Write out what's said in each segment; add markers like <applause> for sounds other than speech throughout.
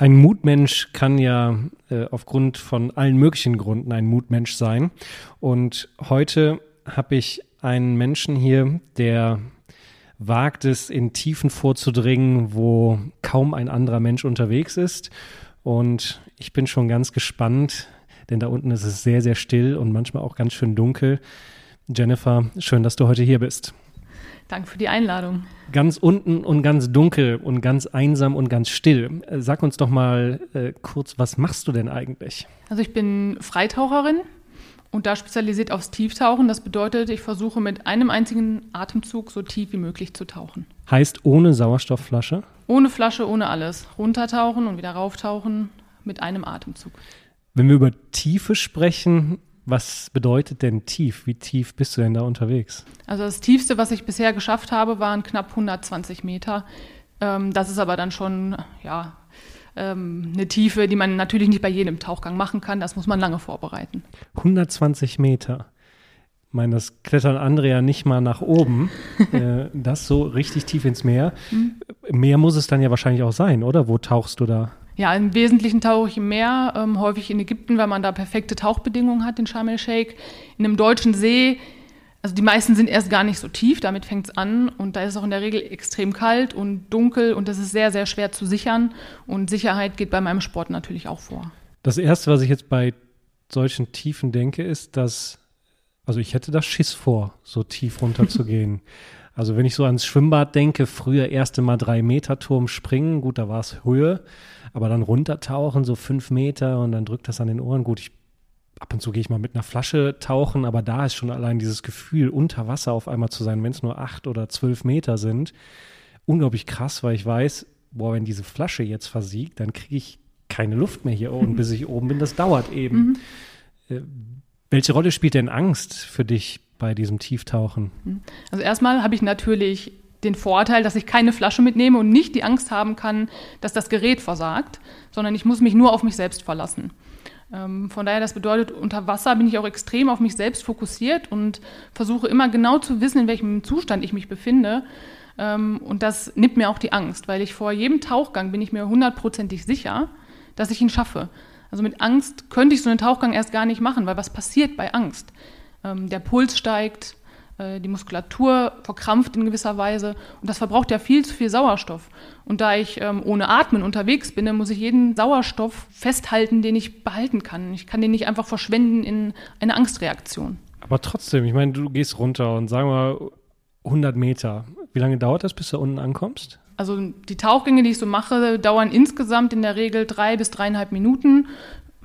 Ein Mutmensch kann ja äh, aufgrund von allen möglichen Gründen ein Mutmensch sein. Und heute habe ich einen Menschen hier, der wagt es, in Tiefen vorzudringen, wo kaum ein anderer Mensch unterwegs ist. Und ich bin schon ganz gespannt, denn da unten ist es sehr, sehr still und manchmal auch ganz schön dunkel. Jennifer, schön, dass du heute hier bist. Danke für die Einladung. Ganz unten und ganz dunkel und ganz einsam und ganz still. Äh, sag uns doch mal äh, kurz, was machst du denn eigentlich? Also ich bin Freitaucherin und da spezialisiert aufs Tieftauchen. Das bedeutet, ich versuche mit einem einzigen Atemzug so tief wie möglich zu tauchen. Heißt ohne Sauerstoffflasche? Ohne Flasche, ohne alles. Runtertauchen und wieder rauftauchen mit einem Atemzug. Wenn wir über Tiefe sprechen, was bedeutet denn tief? Wie tief bist du denn da unterwegs? Also das Tiefste, was ich bisher geschafft habe, waren knapp 120 Meter. Ähm, das ist aber dann schon, ja, ähm, eine Tiefe, die man natürlich nicht bei jedem Tauchgang machen kann. Das muss man lange vorbereiten. 120 Meter. Ich meine, das klettern andere ja nicht mal nach oben. <laughs> äh, das so richtig tief ins Meer. Mhm. Mehr muss es dann ja wahrscheinlich auch sein, oder? Wo tauchst du da? Ja, im Wesentlichen tauche ich im Meer, ähm, häufig in Ägypten, weil man da perfekte Tauchbedingungen hat in Sharm el-Sheikh. In einem deutschen See, also die meisten sind erst gar nicht so tief, damit fängt es an. Und da ist es auch in der Regel extrem kalt und dunkel und das ist sehr, sehr schwer zu sichern. Und Sicherheit geht bei meinem Sport natürlich auch vor. Das Erste, was ich jetzt bei solchen Tiefen denke, ist, dass, also ich hätte da Schiss vor, so tief runterzugehen. <laughs> Also wenn ich so ans Schwimmbad denke, früher erste Mal drei Meter Turm springen, gut, da war es Höhe, aber dann runtertauchen, so fünf Meter und dann drückt das an den Ohren. Gut, ich, ab und zu gehe ich mal mit einer Flasche tauchen, aber da ist schon allein dieses Gefühl, unter Wasser auf einmal zu sein, wenn es nur acht oder zwölf Meter sind, unglaublich krass, weil ich weiß, boah, wenn diese Flasche jetzt versiegt, dann kriege ich keine Luft mehr hier oben, <laughs> bis ich oben bin. Das dauert eben. Mhm. Welche Rolle spielt denn Angst für dich bei diesem Tieftauchen? Also erstmal habe ich natürlich den Vorteil, dass ich keine Flasche mitnehme und nicht die Angst haben kann, dass das Gerät versagt, sondern ich muss mich nur auf mich selbst verlassen. Ähm, von daher, das bedeutet, unter Wasser bin ich auch extrem auf mich selbst fokussiert und versuche immer genau zu wissen, in welchem Zustand ich mich befinde. Ähm, und das nimmt mir auch die Angst, weil ich vor jedem Tauchgang bin ich mir hundertprozentig sicher, dass ich ihn schaffe. Also mit Angst könnte ich so einen Tauchgang erst gar nicht machen, weil was passiert bei Angst? Ähm, der Puls steigt, äh, die Muskulatur verkrampft in gewisser Weise und das verbraucht ja viel zu viel Sauerstoff. Und da ich ähm, ohne Atmen unterwegs bin, muss ich jeden Sauerstoff festhalten, den ich behalten kann. Ich kann den nicht einfach verschwenden in eine Angstreaktion. Aber trotzdem, ich meine, du gehst runter und sagen wir 100 Meter. Wie lange dauert das, bis du unten ankommst? Also die Tauchgänge, die ich so mache, dauern insgesamt in der Regel drei bis dreieinhalb Minuten.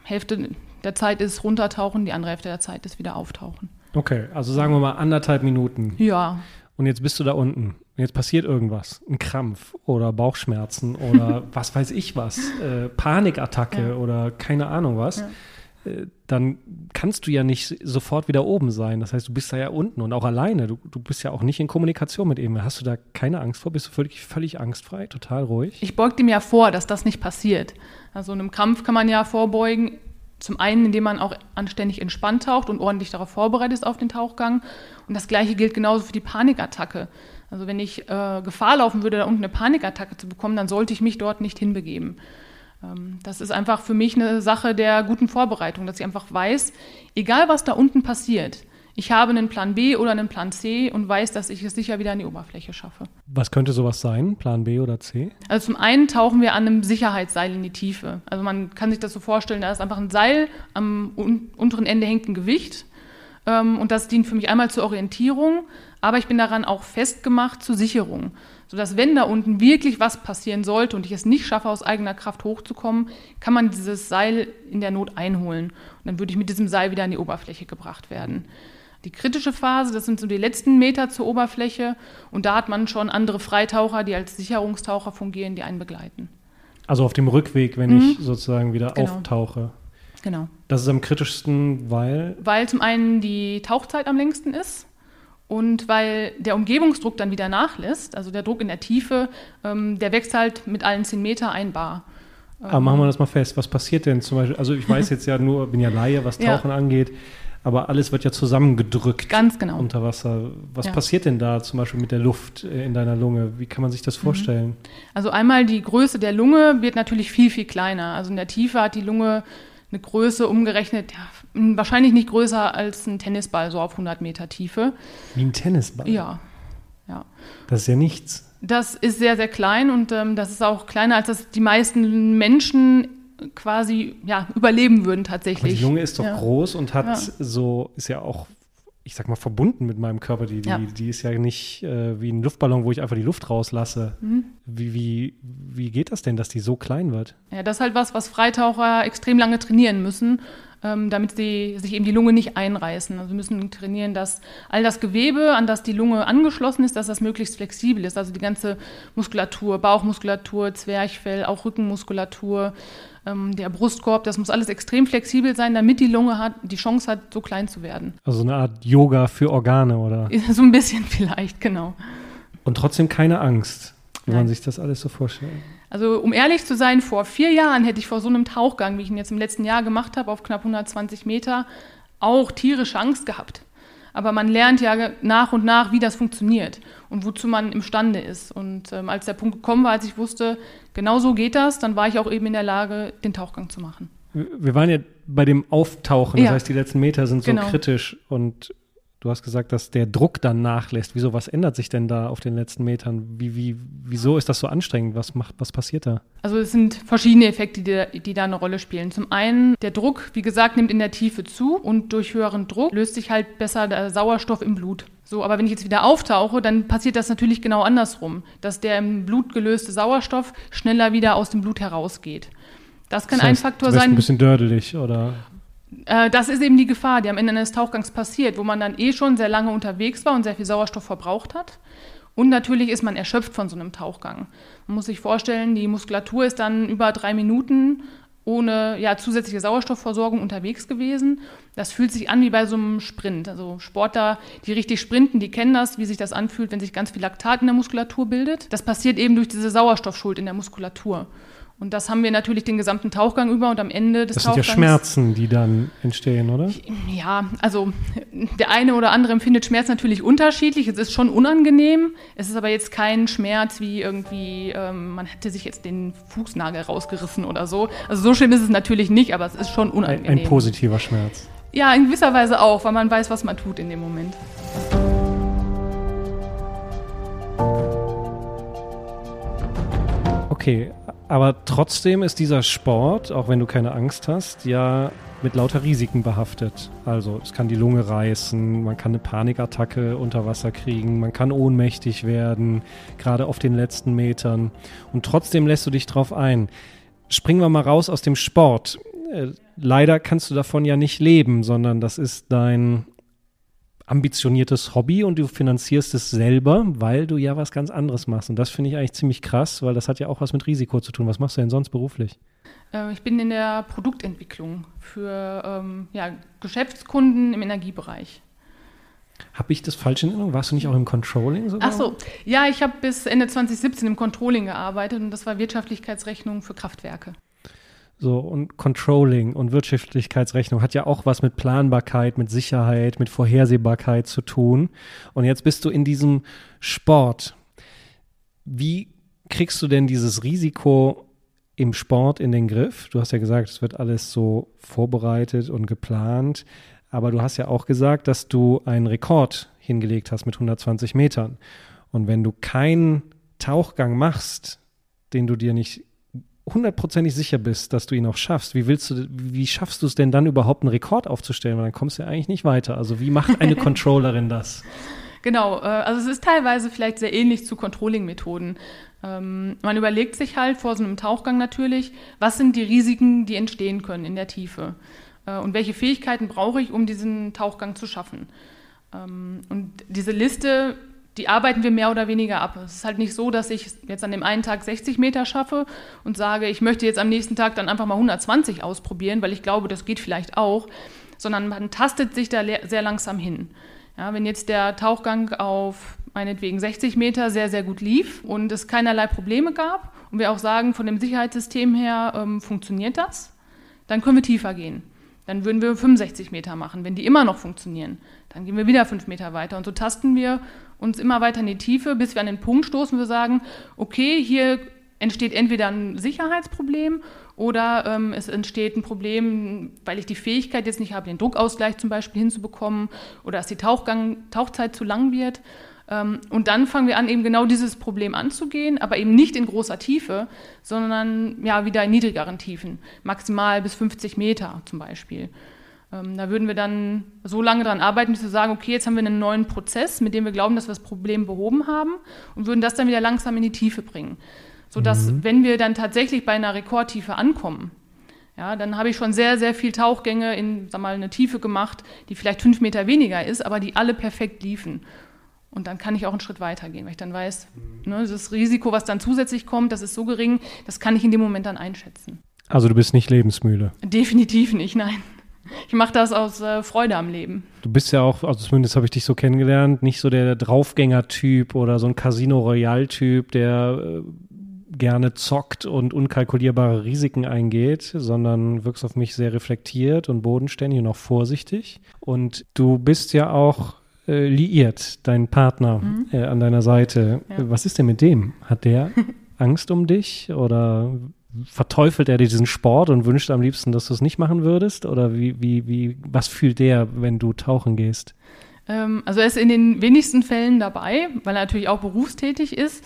Hälfte der Zeit ist runtertauchen, die andere Hälfte der Zeit ist wieder auftauchen. Okay, also sagen wir mal anderthalb Minuten. Ja. Und jetzt bist du da unten. Und jetzt passiert irgendwas. Ein Krampf oder Bauchschmerzen oder <laughs> was weiß ich was. Äh, Panikattacke ja. oder keine Ahnung was. Ja. Dann kannst du ja nicht sofort wieder oben sein. Das heißt, du bist da ja unten und auch alleine. Du, du bist ja auch nicht in Kommunikation mit ihm. Hast du da keine Angst vor? Bist du völlig, völlig angstfrei, total ruhig? Ich beug dem ja vor, dass das nicht passiert. Also einem Kampf kann man ja vorbeugen, zum einen, indem man auch anständig entspannt taucht und ordentlich darauf vorbereitet ist auf den Tauchgang. Und das Gleiche gilt genauso für die Panikattacke. Also wenn ich äh, Gefahr laufen würde, da unten eine Panikattacke zu bekommen, dann sollte ich mich dort nicht hinbegeben. Ähm, das ist einfach für mich eine Sache der guten Vorbereitung, dass ich einfach weiß, egal was da unten passiert, ich habe einen Plan B oder einen Plan C und weiß, dass ich es sicher wieder an die Oberfläche schaffe. Was könnte sowas sein, Plan B oder C? Also zum einen tauchen wir an einem Sicherheitsseil in die Tiefe. Also man kann sich das so vorstellen, da ist einfach ein Seil, am unteren Ende hängt ein Gewicht ähm, und das dient für mich einmal zur Orientierung, aber ich bin daran auch festgemacht zur Sicherung, sodass wenn da unten wirklich was passieren sollte und ich es nicht schaffe, aus eigener Kraft hochzukommen, kann man dieses Seil in der Not einholen und dann würde ich mit diesem Seil wieder an die Oberfläche gebracht werden. die kritische Phase, das sind so die letzten Meter zur Oberfläche. Und da hat man schon andere Freitaucher, die als Sicherungstaucher fungieren, die einen begleiten. Also auf dem Rückweg, wenn mhm. ich sozusagen wieder genau. auftauche. Genau. Das ist am kritischsten, weil? Weil zum einen die Tauchzeit am längsten ist und weil der Umgebungsdruck dann wieder nachlässt. Also der Druck in der Tiefe, ähm, der wächst halt mit allen 10 Meter ein Bar. Aber machen wir das mal fest. Was passiert denn zum Beispiel? Also ich weiß <laughs> jetzt ja nur, bin ja Laie, was Tauchen ja. angeht, aber alles wird ja zusammengedrückt Ganz genau. unter Wasser. Was ja. passiert denn da zum Beispiel mit der Luft äh, in deiner Lunge? Wie kann man sich das mhm. vorstellen? Also einmal die Größe der Lunge wird natürlich viel, viel kleiner. Also in der Tiefe hat die Lunge eine Größe umgerechnet, ja, wahrscheinlich nicht größer als ein Tennisball, so auf 100 Meter Tiefe. Wie ein Tennisball? Ja. ja. Das ist ja nichts. Das ist sehr, sehr klein und ähm, das ist auch kleiner, als das die meisten Menschen quasi ja, überleben würden tatsächlich. Aber die Lunge ist doch ja. groß und hat ja. so, ist ja auch, ich sag mal, verbunden mit meinem Körper. Die, die, ja. die ist ja nicht äh, wie ein Luftballon, wo ich einfach die Luft rauslasse. Mhm. Wie, wie, wie geht das denn, dass die so klein wird? Ja, das ist halt was, was Freitaucher extrem lange trainieren müssen ähm, damit sie sich eben die Lunge nicht einreißen. Also wir müssen trainieren, dass all das Gewebe, an das die Lunge angeschlossen ist, dass das möglichst flexibel ist. Also die ganze Muskulatur, Bauchmuskulatur, Zwerchfell, auch Rückenmuskulatur, ähm, der Brustkorb, das muss alles extrem flexibel sein, damit die Lunge hat, die Chance hat, so klein zu werden. Also eine Art Yoga für Organe, oder? <laughs> So ein bisschen vielleicht, genau. Und trotzdem keine Angst, wenn man sich das alles so vorstellt. Also um ehrlich zu sein, vor vier Jahren hätte ich vor so einem Tauchgang, wie ich ihn jetzt im letzten Jahr gemacht habe, auf knapp 120 Meter, auch tierische Angst gehabt. Aber man lernt ja nach und nach, wie das funktioniert und wozu man imstande ist. Und ähm, als der Punkt gekommen war, als ich wusste, genau so geht das, dann war ich auch eben in der Lage, den Tauchgang zu machen. Wir waren ja bei dem Auftauchen, das ja. heißt, die letzten Meter sind so genau. kritisch und Du hast gesagt, dass der Druck dann nachlässt. Wieso, was ändert sich denn da auf den letzten Metern? Wie, wie, wieso ist das so anstrengend? Was, macht, was passiert da? Also es sind verschiedene Effekte, die, die da eine Rolle spielen. Zum einen, der Druck, wie gesagt, nimmt in der Tiefe zu und durch höheren Druck löst sich halt besser der Sauerstoff im Blut. So, aber wenn ich jetzt wieder auftauche, dann passiert das natürlich genau andersrum, dass der im Blut gelöste Sauerstoff schneller wieder aus dem Blut herausgeht. Das kann das heißt, ein Faktor sein. ein bisschen dördelig, oder? Äh, das ist eben die Gefahr, die am Ende eines Tauchgangs passiert, wo man dann eh schon sehr lange unterwegs war und sehr viel Sauerstoff verbraucht hat. Und natürlich ist man erschöpft von so einem Tauchgang. Man muss sich vorstellen, die Muskulatur ist dann über drei Minuten ohne ja, zusätzliche Sauerstoffversorgung unterwegs gewesen. Das fühlt sich an wie bei so einem Sprint. Also Sportler, die richtig sprinten, die kennen das, wie sich das anfühlt, wenn sich ganz viel Laktat in der Muskulatur bildet. Das passiert eben durch diese Sauerstoffschuld in der Muskulatur. Und das haben wir natürlich den gesamten Tauchgang über und am Ende des das Tauchgangs. Das sind ja Schmerzen, die dann entstehen, oder? Ja, also der eine oder andere empfindet Schmerz natürlich unterschiedlich. Es ist schon unangenehm. Es ist aber jetzt kein Schmerz wie irgendwie, ähm, man hätte sich jetzt den Fußnagel rausgerissen oder so. Also so schlimm ist es natürlich nicht, aber es ist schon unangenehm. Ein, ein positiver Schmerz. Ja, in gewisser Weise auch, weil man weiß, was man tut in dem Moment. Okay, aber trotzdem ist dieser Sport, auch wenn du keine Angst hast, ja mit lauter Risiken behaftet. Also es kann die Lunge reißen, man kann eine Panikattacke unter Wasser kriegen, man kann ohnmächtig werden, gerade auf den letzten Metern. Und trotzdem lässt du dich drauf ein. Springen wir mal raus aus dem Sport. Äh, leider kannst du davon ja nicht leben, sondern das ist dein ambitioniertes Hobby und du finanzierst es selber, weil du ja was ganz anderes machst. Und das finde ich eigentlich ziemlich krass, weil das hat ja auch was mit Risiko zu tun. Was machst du denn sonst beruflich? Äh, ich bin in der Produktentwicklung für ähm, ja, Geschäftskunden im Energiebereich. Habe ich das falsch in Erinnerung? Warst du nicht auch im Controlling sogar? Ach so, ja, ich habe bis Ende 2017 im Controlling gearbeitet und das war Wirtschaftlichkeitsrechnung für Kraftwerke. So, und Controlling und Wirtschaftlichkeitsrechnung hat ja auch was mit Planbarkeit, mit Sicherheit, mit Vorhersehbarkeit zu tun. Und jetzt bist du in diesem Sport. Wie kriegst du denn dieses Risiko im Sport in den Griff? Du hast ja gesagt, es wird alles so vorbereitet und geplant. Aber du hast ja auch gesagt, dass du einen Rekord hingelegt hast mit 120 Metern. Und wenn du keinen Tauchgang machst, den du dir nicht hundertprozentig sicher bist, dass du ihn auch schaffst, wie willst du, wie schaffst du es denn dann überhaupt einen Rekord aufzustellen? Weil dann kommst du ja eigentlich nicht weiter. Also wie macht eine <laughs> Controllerin das? Genau, äh, also es ist teilweise vielleicht sehr ähnlich zu Controlling-Methoden. Ähm, man überlegt sich halt vor so einem Tauchgang natürlich, was sind die Risiken, die entstehen können in der Tiefe? Äh, und welche Fähigkeiten brauche ich, um diesen Tauchgang zu schaffen? Ähm, und diese Liste, die arbeiten wir mehr oder weniger ab. Es ist halt nicht so, dass ich jetzt an dem einen Tag 60 Meter schaffe und sage, ich möchte jetzt am nächsten Tag dann einfach mal 120 ausprobieren, weil ich glaube, das geht vielleicht auch, sondern man tastet sich da sehr langsam hin. Ja, wenn jetzt der Tauchgang auf meinetwegen 60 Meter sehr, sehr gut lief und es keinerlei Probleme gab und wir auch sagen, von dem Sicherheitssystem her ähm, funktioniert das, dann können wir tiefer gehen. Dann würden wir 65 Meter machen. Wenn die immer noch funktionieren, dann gehen wir wieder fünf Meter weiter. Und so tasten wir uns immer weiter in die Tiefe, bis wir an den Punkt stoßen, wo wir sagen, okay, hier entsteht entweder ein Sicherheitsproblem oder ähm, es entsteht ein Problem, weil ich die Fähigkeit jetzt nicht habe, den Druckausgleich zum Beispiel hinzubekommen oder dass die Tauchgang, Tauchzeit zu lang wird. Ähm, und dann fangen wir an, eben genau dieses Problem anzugehen, aber eben nicht in großer Tiefe, sondern ja wieder in niedrigeren Tiefen, maximal bis 50 Meter zum Beispiel. Ähm, da würden wir dann so lange daran arbeiten, bis wir sagen, okay, jetzt haben wir einen neuen Prozess, mit dem wir glauben, dass wir das Problem behoben haben und würden das dann wieder langsam in die Tiefe bringen. Sodass, mhm. wenn wir dann tatsächlich bei einer Rekordtiefe ankommen, ja, dann habe ich schon sehr, sehr viel Tauchgänge in, sag mal, eine Tiefe gemacht, die vielleicht fünf Meter weniger ist, aber die alle perfekt liefen. Und dann kann ich auch einen Schritt weiter gehen, weil ich dann weiß, mhm. ne, das Risiko, was dann zusätzlich kommt, das ist so gering, das kann ich in dem Moment dann einschätzen. Also du bist nicht lebensmüde? Definitiv nicht, nein. Ich mache das aus äh, Freude am Leben. Du bist ja auch, also zumindest habe ich dich so kennengelernt, nicht so der Draufgänger-Typ oder so ein Casino Royale-Typ, der äh, gerne zockt und unkalkulierbare Risiken eingeht, sondern wirkst auf mich sehr reflektiert und bodenständig und auch vorsichtig. Und du bist ja auch äh, liiert, dein Partner mhm. äh, an deiner Seite. Ja. Was ist denn mit dem? Hat der <laughs> Angst um dich oder verteufelt er diesen Sport und wünscht am liebsten, dass du es nicht machen würdest? Oder wie, wie, wie, was fühlt der, wenn du tauchen gehst? Ähm, also er ist in den wenigsten Fällen dabei, weil er natürlich auch berufstätig ist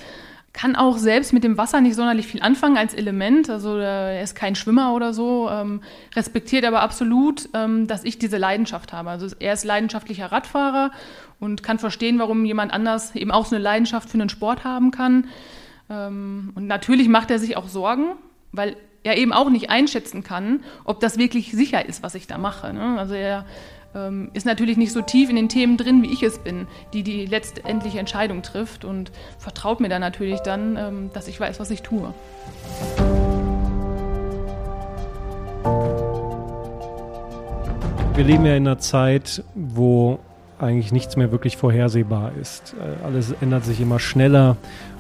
kann auch selbst mit dem Wasser nicht sonderlich viel anfangen als Element. Also er ist kein Schwimmer oder so, ähm, respektiert aber absolut, ähm, dass ich diese Leidenschaft habe. Also er ist leidenschaftlicher Radfahrer und kann verstehen, warum jemand anders eben auch so eine Leidenschaft für einen Sport haben kann. Ähm, und natürlich macht er sich auch Sorgen, weil er eben auch nicht einschätzen kann, ob das wirklich sicher ist, was ich da mache. Ne? Also er ähm, ist natürlich nicht so tief in den Themen drin, wie ich es bin, die die letztendliche Entscheidung trifft und vertraut mir dann natürlich dann, ähm, dass ich weiß, was ich tue. Wir leben ja in einer Zeit, wo eigentlich nichts mehr wirklich vorhersehbar ist. Äh, alles ändert sich immer schneller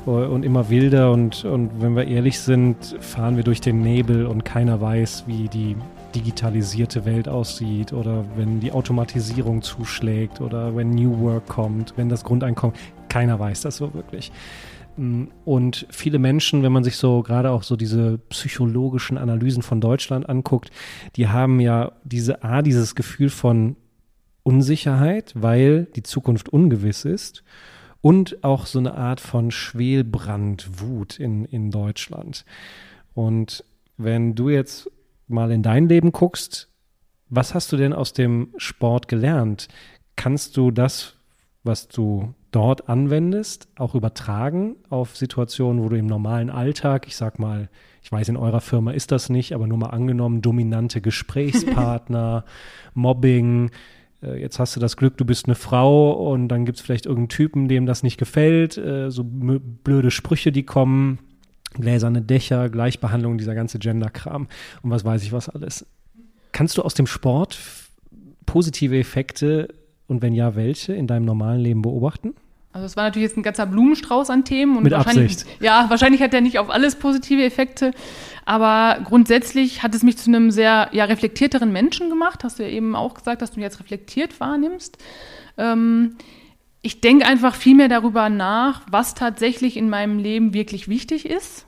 und immer wilder und, und wenn wir ehrlich sind, fahren wir durch den Nebel und keiner weiß, wie die digitalisierte Welt aussieht oder wenn die Automatisierung zuschlägt oder wenn New Work kommt, wenn das Grundeinkommen, keiner weiß das so wirklich. Mm, und viele Menschen, wenn man sich so gerade auch so diese psychologischen Analysen von Deutschland anguckt, die haben ja diese A, dieses Gefühl von Unsicherheit, weil die Zukunft ungewiss ist und auch so eine Art von Schwelbrand, Wut in, in Deutschland. Und wenn du jetzt mal in dein Leben guckst, was hast du denn aus dem Sport gelernt? Kannst du das, was du dort anwendest, auch übertragen auf Situationen, wo du im normalen Alltag, ich sag mal, ich weiß, in eurer Firma ist das nicht, aber nur mal angenommen, dominante <laughs> Gesprächspartner, Mobbing, jetzt hast du das Glück, du bist eine Frau und dann gibt es vielleicht irgendeinen Typen, dem das nicht gefällt, äh, so blöde Sprüche, die kommen, gläserne Dächer, Gleichbehandlung, dieser ganze Gender-Kram und was weiß ich was alles. Kannst du aus dem Sport positive Effekte und wenn ja, welche in deinem normalen Leben beobachten? Also es war natürlich jetzt ein ganzer Blumenstrauß an Themen und Mit wahrscheinlich, Absicht. ja, wahrscheinlich hat er nicht auf alles positive Effekte, aber grundsätzlich hat es mich zu einem sehr ja, reflektierteren Menschen gemacht. Hast du ja eben auch gesagt, dass du ihn jetzt reflektiert wahrnimmst. Ähm, ich denke einfach viel mehr darüber nach, was tatsächlich in meinem Leben wirklich wichtig ist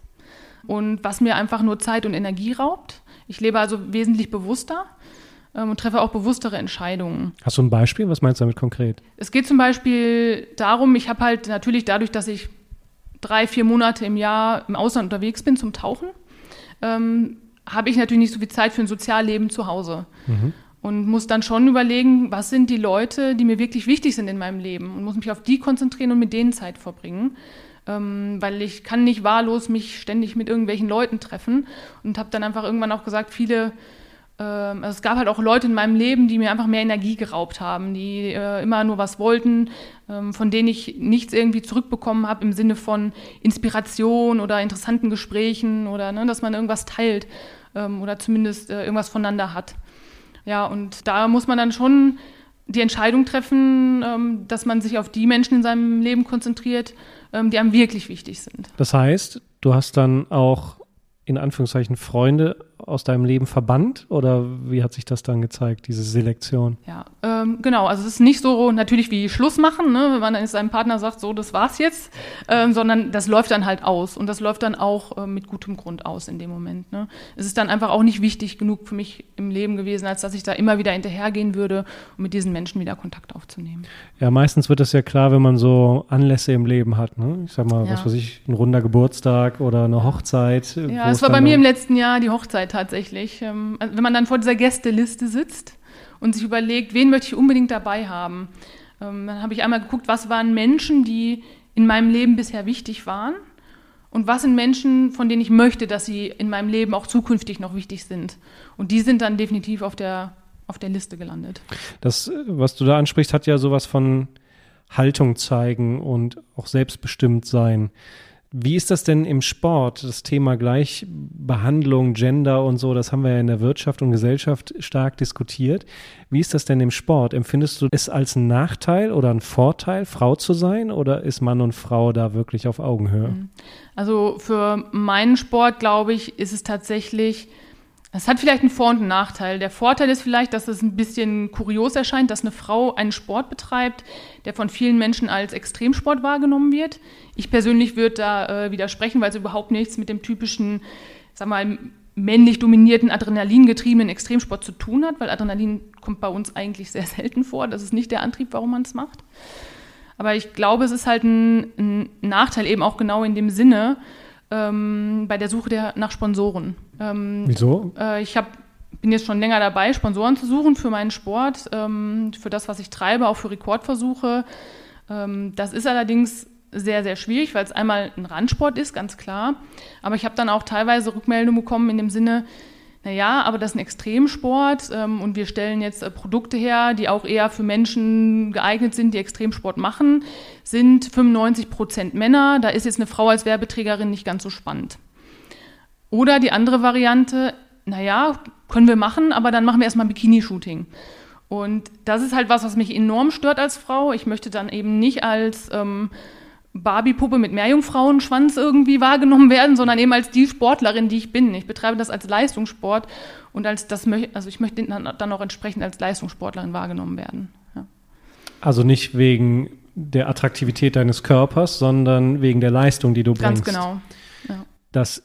und was mir einfach nur Zeit und Energie raubt. Ich lebe also wesentlich bewusster und treffe auch bewusstere Entscheidungen. Hast du ein Beispiel? Was meinst du damit konkret? Es geht zum Beispiel darum, ich habe halt natürlich dadurch, dass ich drei, vier Monate im Jahr im Ausland unterwegs bin zum Tauchen, ähm, habe ich natürlich nicht so viel Zeit für ein Sozialleben zu Hause. Mhm und muss dann schon überlegen, was sind die Leute, die mir wirklich wichtig sind in meinem Leben und muss mich auf die konzentrieren und mit denen Zeit verbringen. Ähm, weil ich kann nicht wahllos mich ständig mit irgendwelchen Leuten treffen und habe dann einfach irgendwann auch gesagt, viele ähm, also es gab halt auch Leute in meinem Leben, die mir einfach mehr Energie geraubt haben, die äh, immer nur was wollten, ähm, von denen ich nichts irgendwie zurückbekommen habe im Sinne von Inspiration oder interessanten Gesprächen oder ne, dass man irgendwas teilt ähm, oder zumindest äh, irgendwas voneinander hat. Ja, und da muss man dann schon die Entscheidung treffen, ähm, dass man sich auf die Menschen in seinem Leben konzentriert, ähm, die einem wirklich wichtig sind. Das heißt, du hast dann auch in Anführungszeichen Freunde aus deinem Leben verbannt oder wie hat sich das dann gezeigt, diese Selektion? Ja, ähm, genau. Also es ist nicht so natürlich wie Schluss machen, ne, wenn man dann seinem Partner sagt, so das war's jetzt, ähm, sondern das läuft dann halt aus und das läuft dann auch äh, mit gutem Grund aus in dem Moment. Ne. Es ist dann einfach auch nicht wichtig genug für mich im Leben gewesen, als dass ich da immer wieder hinterhergehen würde, um mit diesen Menschen wieder Kontakt aufzunehmen. Ja, meistens wird das ja klar, wenn man so Anlässe im Leben hat. Ne? Ich sag mal, ja. was weiß ich, ein runder Geburtstag oder eine Hochzeit. Ja, es war bei mir im letzten Jahr die Hochzeit tatsächlich. Ähm, also wenn man dann vor dieser Gästeliste sitzt und sich überlegt, wen möchte ich unbedingt dabei haben, ähm, dann habe ich einmal geguckt, was waren Menschen, die in meinem Leben bisher wichtig waren und was sind Menschen, von denen ich möchte, dass sie in meinem Leben auch zukünftig noch wichtig sind. Und die sind dann definitiv auf der, auf der Liste gelandet. Das, was du da ansprichst, hat ja sowas von Haltung zeigen und auch selbstbestimmt sein. Wie ist das denn im Sport? Das Thema Gleichbehandlung, Gender und so, das haben wir ja in der Wirtschaft und Gesellschaft stark diskutiert. Wie ist das denn im Sport? Empfindest du es als einen Nachteil oder einen Vorteil, Frau zu sein oder ist Mann und Frau da wirklich auf Augenhöhe? Mhm. Also für meinen Sport, glaube ich, ist es tatsächlich es hat vielleicht einen Vor- und einen Nachteil. Der Vorteil ist vielleicht, dass es ein bisschen kurios erscheint, dass eine Frau einen Sport betreibt, der von vielen Menschen als Extremsport wahrgenommen wird. Ich persönlich würde da äh, widersprechen, weil es überhaupt nichts mit dem typischen, sag mal, männlich dominierten, adrenalingetriebenen Extremsport zu tun hat, weil Adrenalin kommt bei uns eigentlich sehr selten vor. Das ist nicht der Antrieb, warum man es macht. Aber ich glaube, es ist halt ein, ein Nachteil eben auch genau in dem Sinne, ähm, bei der Suche der, nach Sponsoren. Ähm, Wieso? Äh, ich hab, bin jetzt schon länger dabei, Sponsoren zu suchen für meinen Sport, ähm, für das, was ich treibe, auch für Rekordversuche. Ähm, das ist allerdings sehr, sehr schwierig, weil es einmal ein Randsport ist, ganz klar. Aber ich habe dann auch teilweise Rückmeldungen bekommen in dem Sinne, naja, aber das ist ein Extremsport ähm, und wir stellen jetzt äh, Produkte her, die auch eher für Menschen geeignet sind, die Extremsport machen, sind 95 Prozent Männer. Da ist jetzt eine Frau als Werbeträgerin nicht ganz so spannend. Oder die andere Variante, naja, können wir machen, aber dann machen wir erstmal Bikini-Shooting. Und das ist halt was, was mich enorm stört als Frau. Ich möchte dann eben nicht als ähm, Barbie-Puppe mit Meerjungfrauenschwanz irgendwie wahrgenommen werden, sondern eben als die Sportlerin, die ich bin. Ich betreibe das als Leistungssport und als das, also ich möchte dann auch entsprechend als Leistungssportlerin wahrgenommen werden. Ja. Also nicht wegen der Attraktivität deines Körpers, sondern wegen der Leistung, die du bringst. Ganz genau. Ja. Das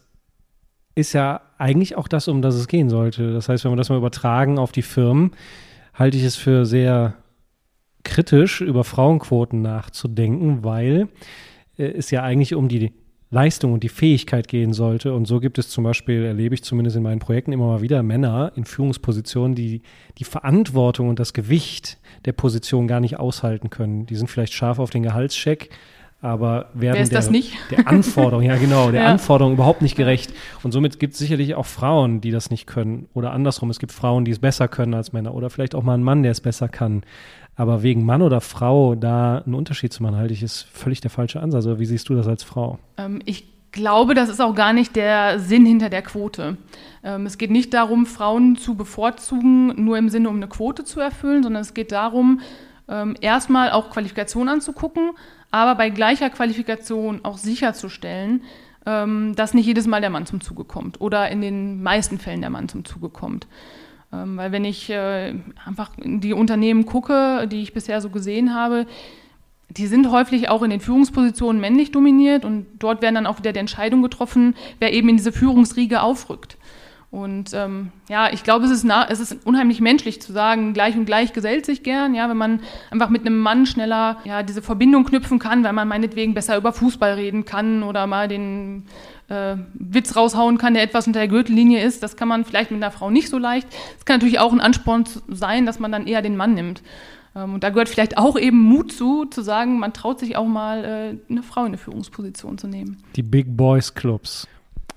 ist ja eigentlich auch das, um das es gehen sollte. Das heißt, wenn wir das mal übertragen auf die Firmen, halte ich es für sehr kritisch über Frauenquoten nachzudenken, weil äh, es ja eigentlich um die Leistung und die Fähigkeit gehen sollte. Und so gibt es zum Beispiel, erlebe ich zumindest in meinen Projekten immer mal wieder Männer in Führungspositionen, die die Verantwortung und das Gewicht der Position gar nicht aushalten können. Die sind vielleicht scharf auf den Gehaltscheck, aber werden der, der, Anforderung, ja genau, der <laughs> ja. Anforderung überhaupt nicht gerecht. Und somit gibt es sicherlich auch Frauen, die das nicht können. Oder andersrum, es gibt Frauen, die es besser können als Männer. Oder vielleicht auch mal ein Mann, der es besser kann. Aber wegen Mann oder Frau da einen Unterschied zu machen, halte ich, ist völlig der falsche Ansatz. Oder wie siehst du das als Frau? Ähm, ich glaube, das ist auch gar nicht der Sinn hinter der Quote. Ähm, es geht nicht darum, Frauen zu bevorzugen, nur im Sinne, um eine Quote zu erfüllen, sondern es geht darum, ähm, erstmal auch Qualifikation anzugucken, aber bei gleicher Qualifikation auch sicherzustellen, ähm, dass nicht jedes Mal der Mann zum Zuge kommt oder in den meisten Fällen der Mann zum Zuge kommt. Ähm, weil wenn ich äh, einfach in die Unternehmen gucke, die ich bisher so gesehen habe, die sind häufig auch in den Führungspositionen männlich dominiert und dort werden dann auch wieder die Entscheidungen getroffen, wer eben in diese Führungsriege aufrückt. Und ähm, ja, ich glaube, es ist, es ist unheimlich menschlich zu sagen, gleich und gleich gesellt sich gern, ja, wenn man einfach mit einem Mann schneller ja, diese Verbindung knüpfen kann, weil man meinetwegen besser über Fußball reden kann oder mal den äh, Witz raushauen kann, der etwas unter der Gürtellinie ist. Das kann man vielleicht mit einer Frau nicht so leicht. Es kann natürlich auch ein Ansporn sein, dass man dann eher den Mann nimmt. Ähm, und da gehört vielleicht auch eben Mut zu, zu sagen, man traut sich auch mal, äh, eine Frau in eine Führungsposition zu nehmen. Die Big Boys Clubs.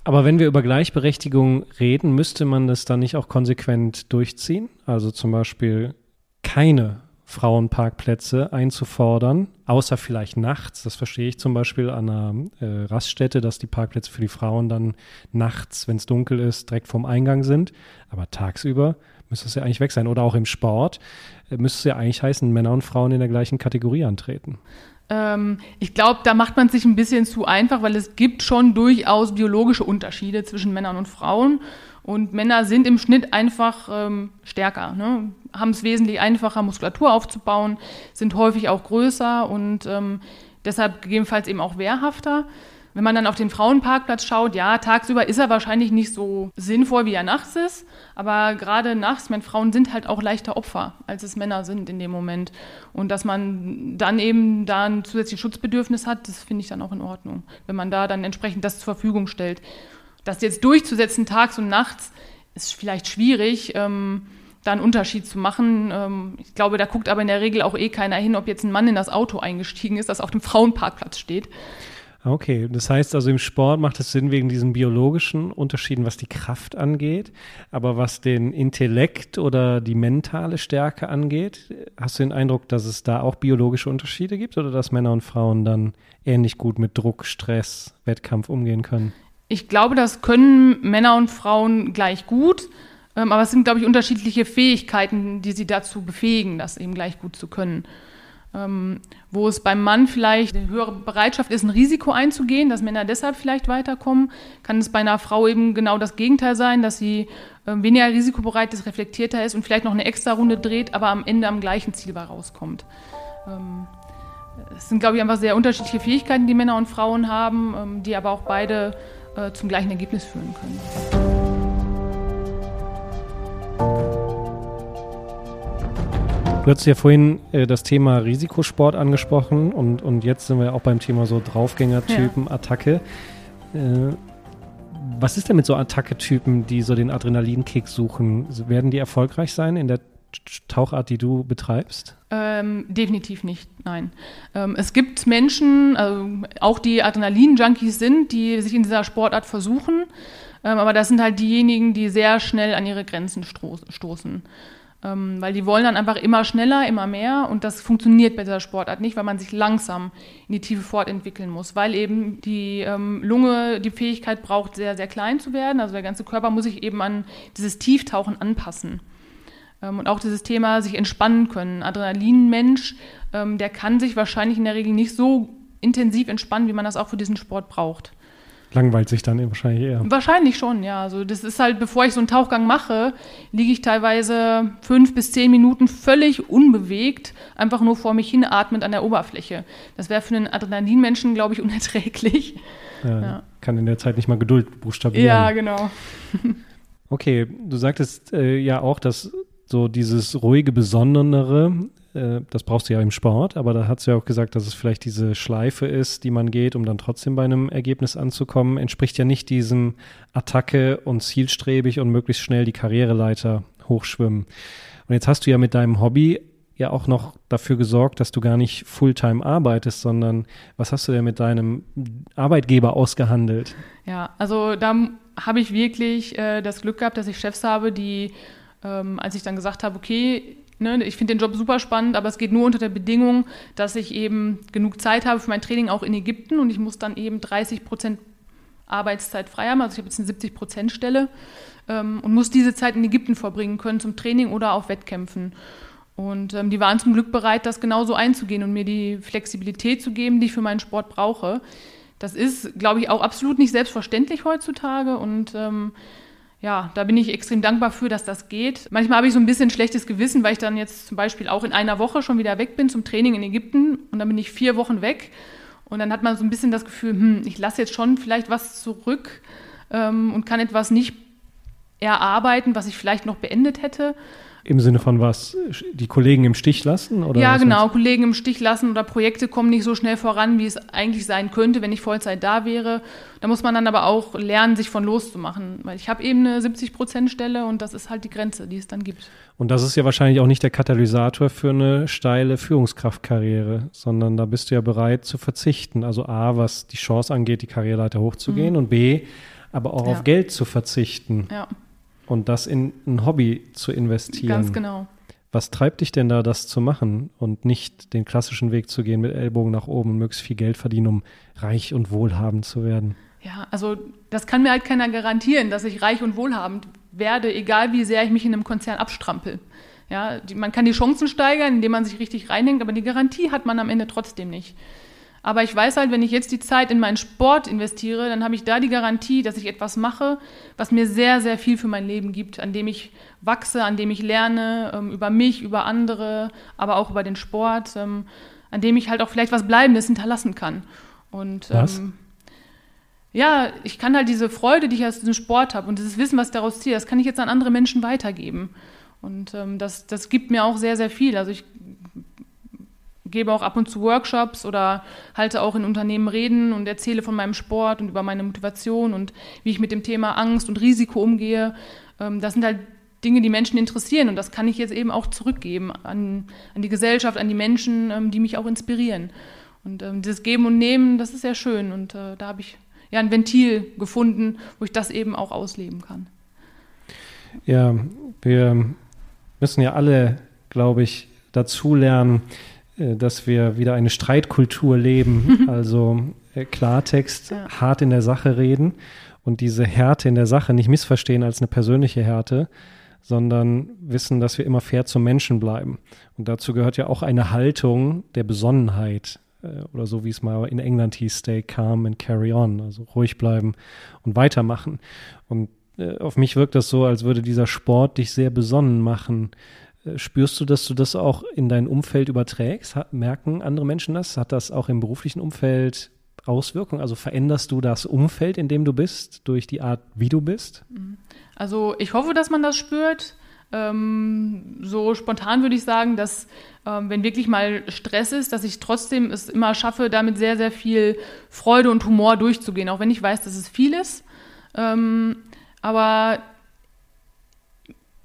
Aber wenn wir über Gleichberechtigung reden, müsste man das dann nicht auch konsequent durchziehen? Also zum Beispiel keine Frauenparkplätze einzufordern, außer vielleicht nachts. Das verstehe ich zum Beispiel an einer äh, Raststätte, dass die Parkplätze für die Frauen dann nachts, wenn es dunkel ist, direkt vorm Eingang sind. Aber tagsüber müsste es ja eigentlich weg sein. Oder auch im Sport äh, müsste es ja eigentlich heißen, Männer und Frauen in der gleichen Kategorie antreten. Ähm, ich glaube, da macht man sich ein bisschen zu einfach, weil es gibt schon durchaus biologische Unterschiede zwischen Männern und Frauen. Und Männer sind im Schnitt einfach ähm, stärker, ne? haben es wesentlich einfacher, Muskulatur aufzubauen, sind häufig auch größer und ähm, deshalb gegebenenfalls eben auch wehrhafter. Wenn man dann auf den Frauenparkplatz schaut, ja, tagsüber ist er wahrscheinlich nicht so sinnvoll, wie er nachts ist. Aber gerade nachts, meine Frauen sind halt auch leichter Opfer, als es Männer sind in dem Moment. Und dass man dann eben da ein zusätzliches Schutzbedürfnis hat, das finde ich dann auch in Ordnung. Wenn man da dann entsprechend das zur Verfügung stellt. Das jetzt durchzusetzen, tags und nachts, ist vielleicht schwierig. Ähm, da einen Unterschied zu machen. Ähm, ich glaube, da guckt aber in der Regel auch eh keiner hin, ob jetzt ein Mann in das Auto eingestiegen ist, das auf dem Frauenparkplatz steht. Okay, das heißt also im Sport macht es Sinn wegen diesen biologischen Unterschieden, was die Kraft angeht, aber was den Intellekt oder die mentale Stärke angeht, hast du den Eindruck, dass es da auch biologische Unterschiede gibt oder dass Männer und Frauen dann ähnlich gut mit Druck, Stress, Wettkampf umgehen können? Ich glaube, das können Männer und Frauen gleich gut, ähm, aber es sind, glaube ich, unterschiedliche Fähigkeiten, die sie dazu befähigen, das eben gleich gut zu können. Ähm, wo es beim Mann vielleicht eine höhere Bereitschaft ist, ein Risiko einzugehen, dass Männer deshalb vielleicht weiterkommen, kann es bei einer Frau eben genau das Gegenteil sein, dass sie äh, weniger risikobereit ist, reflektierter ist und vielleicht noch eine extra Runde dreht, aber am Ende am gleichen Ziel bei rauskommt. Ähm, es sind, glaube ich, einfach sehr unterschiedliche Fähigkeiten, die Männer und Frauen haben, ähm, die aber auch beide äh, zum gleichen Ergebnis führen können. Du hast ja vorhin äh, das Thema Risikosport angesprochen und, und jetzt sind wir ja auch beim Thema so Draufgängertypen, ja. Attacke. Äh, was ist denn mit so Attacke-Typen, die so den Adrenalinkick suchen? Werden die erfolgreich sein in der Tauchart, die du betreibst? Ähm, definitiv nicht, nein. Ähm, es gibt Menschen, also auch die Adrenalin-Junkies sind, die sich in dieser Sportart versuchen, ähm, aber das sind halt diejenigen, die sehr schnell an ihre Grenzen stoßen. Ähm, weil die wollen dann einfach immer schneller, immer mehr und das funktioniert bei dieser Sportart nicht, weil man sich langsam in die Tiefe fortentwickeln muss, weil eben die ähm, Lunge die Fähigkeit braucht, sehr, sehr klein zu werden. Also der ganze Körper muss sich eben an dieses Tieftauchen anpassen. Ähm, und auch dieses Thema sich entspannen können. Adrenalinmensch, ähm, der kann sich wahrscheinlich in der Regel nicht so intensiv entspannen, wie man das auch für diesen Sport braucht langweilt sich dann wahrscheinlich eher. Wahrscheinlich schon, ja. Also das ist halt, bevor ich so einen Tauchgang mache, liege ich teilweise fünf bis zehn Minuten völlig unbewegt, einfach nur vor mich hinatmend an der Oberfläche. Das wäre für einen Adrenalinmenschen, glaube ich, <laughs> unerträglich. Ja, ja. Kann in der Zeit nicht mal Geduld buchstabieren. Ja, genau. <laughs> okay, du sagtest äh, ja auch, dass so dieses ruhige, besondere äh, das brauchst du ja im Sport, aber da hat sie ja auch gesagt, dass es vielleicht diese Schleife ist, die man geht, um dann trotzdem bei einem Ergebnis anzukommen, entspricht ja nicht diesem Attacke und zielstrebig und möglichst schnell die Karriereleiter hochschwimmen. Und jetzt hast du ja mit deinem Hobby ja auch noch dafür gesorgt, dass du gar nicht Fulltime arbeitest, sondern was hast du denn mit deinem Arbeitgeber ausgehandelt? Ja, also da habe ich wirklich äh, das Glück gehabt, dass ich Chefs habe, die, ähm, als ich dann gesagt habe, okay, Ne, ich finde den Job super spannend, aber es geht nur unter der Bedingung, dass ich eben genug Zeit habe für mein Training auch in Ägypten und ich muss dann eben 30 Prozent Arbeitszeit frei haben. Also ich habe jetzt eine 70 Prozent Stelle ähm, und muss diese Zeit in Ägypten verbringen können zum Training oder auf Wettkämpfen. Und ähm, die waren zum Glück bereit, das genauso einzugehen und mir die Flexibilität zu geben, die ich für meinen Sport brauche. Das ist, glaube ich, auch absolut nicht selbstverständlich heutzutage und ähm, ja, da bin ich extrem dankbar für, dass das geht. Manchmal habe ich so ein bisschen schlechtes Gewissen, weil ich dann jetzt zum Beispiel auch in einer Woche schon wieder weg bin zum Training in Ägypten und dann bin ich vier Wochen weg. Und dann hat man so ein bisschen das Gefühl, hm, ich lasse jetzt schon vielleicht was zurück ähm, und kann etwas nicht erarbeiten, was ich vielleicht noch beendet hätte. Im Sinne von was? Die Kollegen im Stich lassen? Oder ja, genau, heißt? Kollegen im Stich lassen oder Projekte kommen nicht so schnell voran, wie es eigentlich sein könnte, wenn ich Vollzeit da wäre. Da muss man dann aber auch lernen, sich von loszumachen. Weil ich habe eben eine 70-Prozent-Stelle und das ist halt die Grenze, die es dann gibt. Und das ist ja wahrscheinlich auch nicht der Katalysator für eine steile Führungskraftkarriere, sondern da bist du ja bereit zu verzichten. Also A, was die Chance angeht, die Karriereleiter hochzugehen mhm. und B, aber auch Ja. auf Geld zu verzichten Ja, und das in ein Hobby zu investieren. ganz genau. Was treibt dich denn da, das zu machen und nicht den klassischen Weg zu gehen mit Ellbogen nach oben und möglichst viel Geld verdienen, um reich und wohlhabend zu werden? Ja, also das kann mir halt keiner garantieren, dass ich reich und wohlhabend werde, egal wie sehr ich mich in einem Konzern abstrampel. Ja, die, man kann die Chancen steigern, indem man sich richtig reinhängt, aber die Garantie hat man am Ende trotzdem nicht. Aber ich weiß halt, wenn ich jetzt die Zeit in meinen Sport investiere, dann habe ich da die Garantie, dass ich etwas mache, was mir sehr, sehr viel für mein Leben gibt, an dem ich wachse, an dem ich lerne, ähm, über mich, über andere, aber auch über den Sport, ähm, an dem ich halt auch vielleicht was Bleibendes hinterlassen kann. Und Was? Ähm, ja, ich kann halt diese Freude, die ich aus diesem Sport habe und dieses Wissen, was ich daraus ziehe, das kann ich jetzt an andere Menschen weitergeben. Und ähm, das, das gibt mir auch sehr, sehr viel. Also ich gebe auch ab und zu Workshops oder halte auch in Unternehmen Reden und erzähle von meinem Sport und über meine Motivation und wie ich mit dem Thema Angst und Risiko umgehe. Ähm, das sind halt Dinge, die Menschen interessieren und das kann ich jetzt eben auch zurückgeben an, an die Gesellschaft, an die Menschen, ähm, die mich auch inspirieren. Und ähm, dieses Geben und Nehmen, das ist sehr schön und äh, da habe ich ja ein Ventil gefunden, wo ich das eben auch ausleben kann. Ja, wir müssen ja alle, glaube ich, dazulernen, dass wir wieder eine Streitkultur leben. <laughs> also äh, Klartext, Ja. hart in der Sache reden und diese Härte in der Sache nicht missverstehen als eine persönliche Härte, sondern wissen, dass wir immer fair zum Menschen bleiben. Und dazu gehört ja auch eine Haltung der Besonnenheit äh, oder so wie es mal in England hieß, stay calm and carry on, also ruhig bleiben und weitermachen. Und äh, auf mich wirkt das so, als würde dieser Sport dich sehr besonnen machen. Äh, Spürst du, dass du das auch in dein Umfeld überträgst? Hat, merken andere Menschen das? Hat das auch im beruflichen Umfeld Auswirkungen? Also veränderst du das Umfeld, in dem du bist, durch die Art, wie du bist? Also ich hoffe, dass man das spürt. Ähm, so spontan würde ich sagen, dass ähm, wenn wirklich mal Stress ist, dass ich trotzdem es immer schaffe, damit sehr, sehr viel Freude und Humor durchzugehen, auch wenn ich weiß, dass es viel ist. Ähm, aber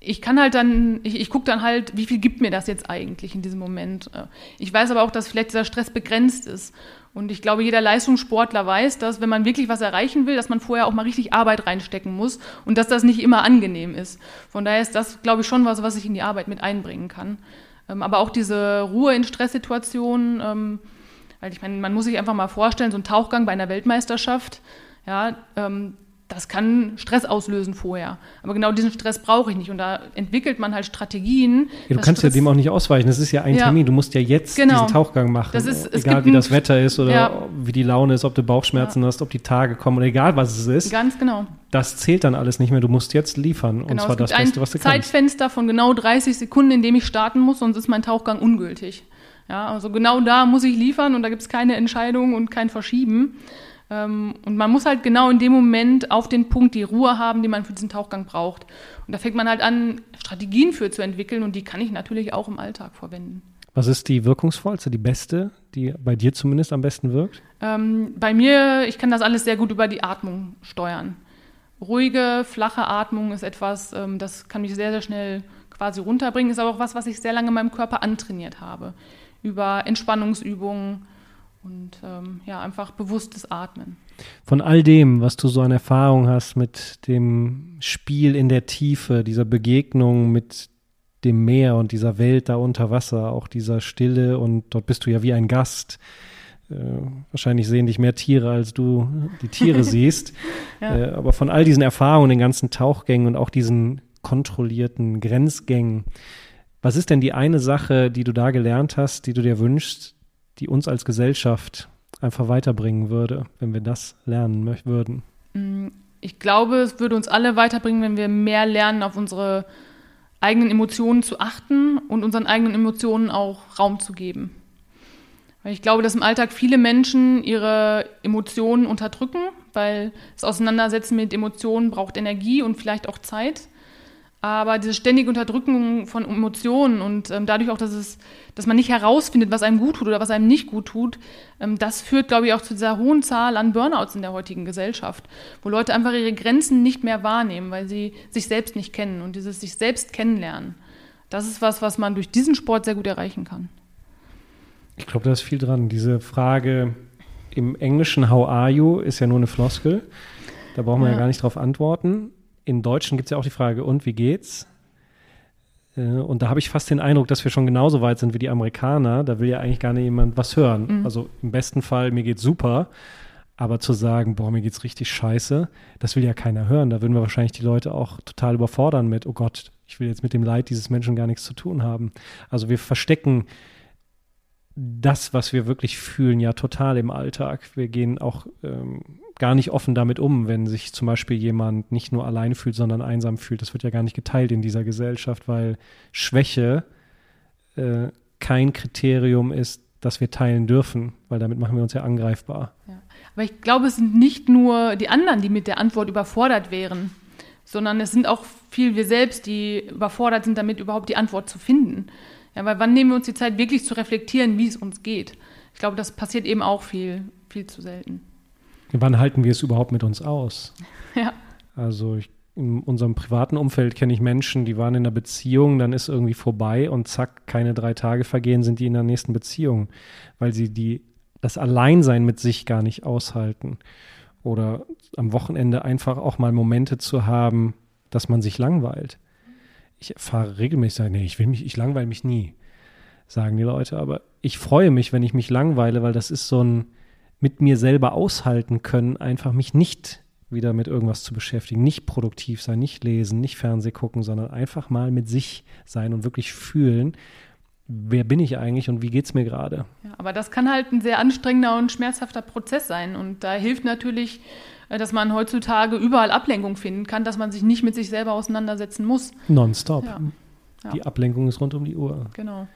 ich kann halt dann, ich, ich gucke dann halt, wie viel gibt mir das jetzt eigentlich in diesem Moment. Äh, Ich weiß aber auch, dass vielleicht dieser Stress begrenzt ist. Und ich glaube, jeder Leistungssportler weiß, dass wenn man wirklich was erreichen will, dass man vorher auch mal richtig Arbeit reinstecken muss und dass das nicht immer angenehm ist. Von daher ist das, glaube ich, schon was, was ich in die Arbeit mit einbringen kann. Ähm, Aber auch diese Ruhe in Stresssituationen, ähm, weil ich meine, man muss sich einfach mal vorstellen, so ein Tauchgang bei einer Weltmeisterschaft, ja, ähm, das kann Stress auslösen vorher. Aber genau diesen Stress brauche ich nicht. Und da entwickelt man halt Strategien. Ja, du kannst ja Stress- dem auch nicht ausweichen. Das ist ja ein Ja. Termin. Du musst ja jetzt Genau. diesen Tauchgang machen. Das ist- egal wie das Wetter ist oder Ja. wie die Laune ist, ob du Bauchschmerzen hast, ob die Tage kommen oder egal was es ist. Ganz genau. Das zählt dann alles nicht mehr. Du musst jetzt liefern. und Genau, zwar es das Beste, was du kannst. Zeitfenster von genau 30 Sekunden, in dem ich starten muss, sonst ist mein Tauchgang ungültig. Ja, also genau da muss ich liefern und da gibt es keine Entscheidung und kein Verschieben. Ähm, und man muss halt genau in dem Moment auf den Punkt die Ruhe haben, die man für diesen Tauchgang braucht. Und da fängt man halt an, Strategien für zu entwickeln und die kann ich natürlich auch im Alltag verwenden. Was ist die wirkungsvollste, die beste, die bei dir zumindest am besten wirkt? Ähm, bei mir, ich kann das alles sehr gut über die Atmung steuern. Ruhige, flache Atmung ist etwas, ähm, das kann mich sehr, sehr schnell quasi runterbringen, ist aber auch was, was ich sehr lange in meinem Körper antrainiert habe. Über Entspannungsübungen und ähm, ja, einfach bewusstes Atmen. Von all dem, was du so an Erfahrung hast mit dem Spiel in der Tiefe, dieser Begegnung mit dem Meer und dieser Welt da unter Wasser, auch dieser Stille und dort bist du ja wie ein Gast. Äh, wahrscheinlich sehen dich mehr Tiere, als du die Tiere <laughs> siehst. Ja. Äh, aber von all diesen Erfahrungen, den ganzen Tauchgängen und auch diesen kontrollierten Grenzgängen, was ist denn die eine Sache, die du da gelernt hast, die du dir wünschst, die uns als Gesellschaft einfach weiterbringen würde, wenn wir das lernen würden? Mm, Ich glaube, es würde uns alle weiterbringen, wenn wir mehr lernen, auf unsere eigenen Emotionen zu achten und unseren eigenen Emotionen auch Raum zu geben. Weil ich glaube, dass im Alltag viele Menschen ihre Emotionen unterdrücken, weil das Auseinandersetzen mit Emotionen braucht Energie und vielleicht auch Zeit. Aber diese ständige Unterdrückung von Emotionen und ähm, dadurch auch, dass, es, dass man nicht herausfindet, was einem gut tut oder was einem nicht gut tut, ähm, das führt, glaube ich, auch zu dieser hohen Zahl an Burnouts in der heutigen Gesellschaft, wo Leute einfach ihre Grenzen nicht mehr wahrnehmen, weil sie sich selbst nicht kennen. Und dieses sich selbst kennenlernen, das ist was, was man durch diesen Sport sehr gut erreichen kann. Ich glaube, da ist viel dran. Diese Frage im Englischen How are you ist ja nur eine Floskel. Da brauchen wir ja. Ja. gar nicht drauf antworten. In Deutschen gibt es ja auch die Frage, und wie geht's? Äh, Und da habe ich fast den Eindruck, dass wir schon genauso weit sind wie die Amerikaner. Da will ja eigentlich gar nicht jemand was hören. Mhm. Also im besten Fall, mir geht's super. Aber zu sagen, boah, mir geht's richtig scheiße, das will ja keiner hören. Da würden wir wahrscheinlich die Leute auch total überfordern mit, oh Gott, ich will jetzt mit dem Leid dieses Menschen gar nichts zu tun haben. Also wir verstecken das, was wir wirklich fühlen, ja total im Alltag. Wir gehen auch ähm, gar nicht offen damit um, wenn sich zum Beispiel jemand nicht nur allein fühlt, sondern einsam fühlt. Das wird ja gar nicht geteilt in dieser Gesellschaft, weil Schwäche äh, kein Kriterium ist, das wir teilen dürfen, weil damit machen wir uns ja angreifbar. Ja. Aber ich glaube, es sind nicht nur die anderen, die mit der Antwort überfordert wären, sondern es sind auch viel wir selbst, die überfordert sind, damit überhaupt die Antwort zu finden. Ja, weil wann nehmen wir uns die Zeit, wirklich zu reflektieren, wie es uns geht? Ich glaube, das passiert eben auch viel, viel zu selten. Wann halten wir es überhaupt mit uns aus? <laughs> Ja, Also ich, in unserem privaten Umfeld kenne ich Menschen, die waren in einer Beziehung, dann ist irgendwie vorbei und zack, keine drei Tage vergehen, sind die in der nächsten Beziehung, weil sie die, das Alleinsein mit sich gar nicht aushalten. Oder am Wochenende einfach auch mal Momente zu haben, dass man sich langweilt. Ich fahre regelmäßig, sage, nee, ich will mich, ich langweile mich nie, sagen die Leute. Aber ich freue mich, wenn ich mich langweile, weil das ist so ein mit mir selber aushalten können, einfach mich nicht wieder mit irgendwas zu beschäftigen, nicht produktiv sein, nicht lesen, nicht Fernseh gucken, sondern einfach mal mit sich sein und wirklich fühlen, wer bin ich eigentlich und wie geht's mir gerade? ja, aber das kann halt ein sehr anstrengender und schmerzhafter Prozess sein. Und da hilft natürlich, äh, dass man heutzutage überall Ablenkung finden kann, dass man sich nicht mit sich selber auseinandersetzen muss. Nonstop. Ja. Ja. Die Ablenkung ist rund um die Uhr. Genau.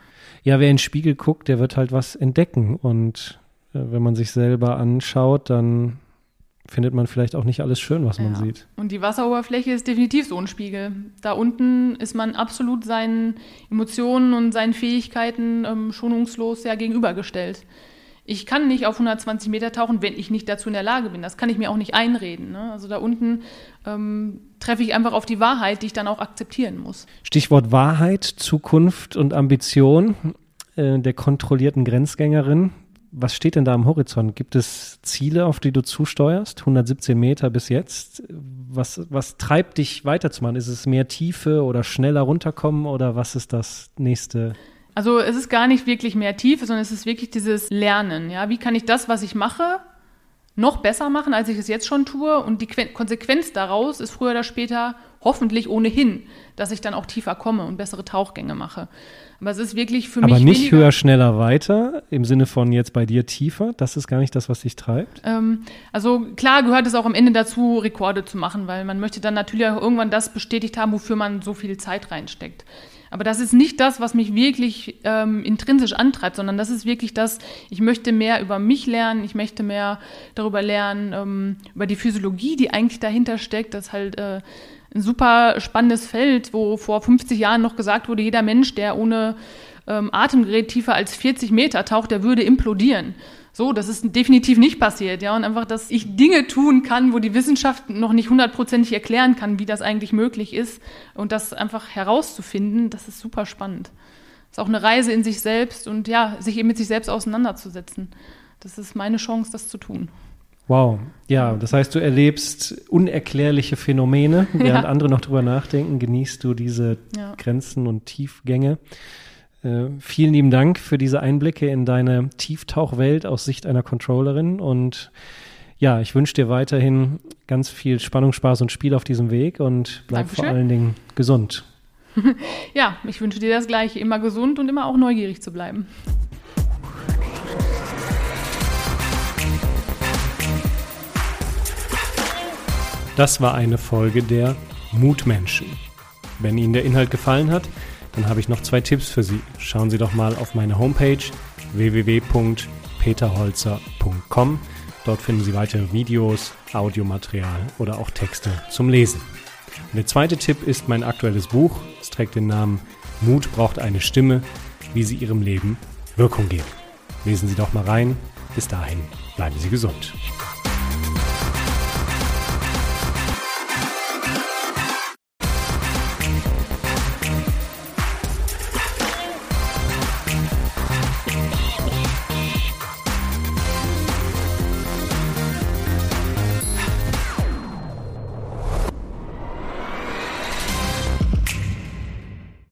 Ja, wer in den Spiegel guckt, der wird halt was entdecken. Und wenn man sich selber anschaut, dann findet man vielleicht auch nicht alles schön, was man Ja. sieht. Und die Wasseroberfläche ist definitiv so ein Spiegel. Da unten ist man absolut seinen Emotionen und seinen Fähigkeiten ähm, schonungslos ja gegenübergestellt. Ich kann nicht auf 120 Meter tauchen, wenn ich nicht dazu in der Lage bin. Das kann ich mir auch nicht einreden. Ne? Also da unten ähm, treffe ich einfach auf die Wahrheit, die ich dann auch akzeptieren muss. Stichwort Wahrheit, Zukunft und Ambition äh, der kontrollierten Grenzgängerin. Was steht denn da am Horizont? Gibt es Ziele, auf die du zusteuerst? 117 Meter bis jetzt. Was, was treibt dich weiterzumachen? Ist es mehr Tiefe oder schneller runterkommen oder was ist das nächste? Also es ist gar nicht wirklich mehr Tiefe, sondern es ist wirklich dieses Lernen. Ja? Wie kann ich das, was ich mache, noch besser machen, als ich es jetzt schon tue? Und die Que- Konsequenz daraus ist früher oder später hoffentlich ohnehin, dass ich dann auch tiefer komme und bessere Tauchgänge mache. Aber es ist wirklich für Aber mich nicht weniger, höher, schneller, weiter im Sinne von jetzt bei dir tiefer. Das ist gar nicht das, was dich treibt. Ähm, also klar gehört es auch am Ende dazu, Rekorde zu machen, weil man möchte dann natürlich auch irgendwann das bestätigt haben, wofür man so viel Zeit reinsteckt. Aber das ist nicht das, was mich wirklich ähm, intrinsisch antreibt, sondern das ist wirklich das, ich möchte mehr über mich lernen, ich möchte mehr darüber lernen, ähm, über die Physiologie, die eigentlich dahinter steckt. Das ist halt äh, ein super spannendes Feld, wo vor 50 Jahren noch gesagt wurde, jeder Mensch, der ohne ähm, Atemgerät tiefer als 40 Meter taucht, der würde implodieren. So, das ist definitiv nicht passiert, ja. Und einfach, dass ich Dinge tun kann, wo die Wissenschaft noch nicht hundertprozentig erklären kann, wie das eigentlich möglich ist. Und das einfach herauszufinden, das ist super spannend. Das ist auch eine Reise in sich selbst und ja, sich eben mit sich selbst auseinanderzusetzen. Das ist meine Chance, das zu tun. Wow. Ja, das heißt, du erlebst unerklärliche Phänomene, <laughs> während Ja. andere noch drüber nachdenken, genießt du diese Ja. Grenzen und Tiefgänge. Äh, vielen lieben Dank für diese Einblicke in deine Tieftauchwelt aus Sicht einer Controllerin und ja, ich wünsche dir weiterhin ganz viel Spannung, Spaß und Spiel auf diesem Weg und bleib vor Dankeschön. allen Dingen gesund. <laughs> Ja, ich wünsche dir das Gleiche, immer gesund und immer auch neugierig zu bleiben. Das war eine Folge der Mutmenschen. Wenn Ihnen der Inhalt gefallen hat, dann habe ich noch zwei Tipps für Sie. Schauen Sie doch mal auf meine Homepage www.peterholzer.com. Dort finden Sie weitere Videos, Audiomaterial oder auch Texte zum Lesen. Und der zweite Tipp ist mein aktuelles Buch. Es trägt den Namen Mut braucht eine Stimme, wie Sie Ihrem Leben Wirkung geben. Lesen Sie doch mal rein. Bis dahin bleiben Sie gesund.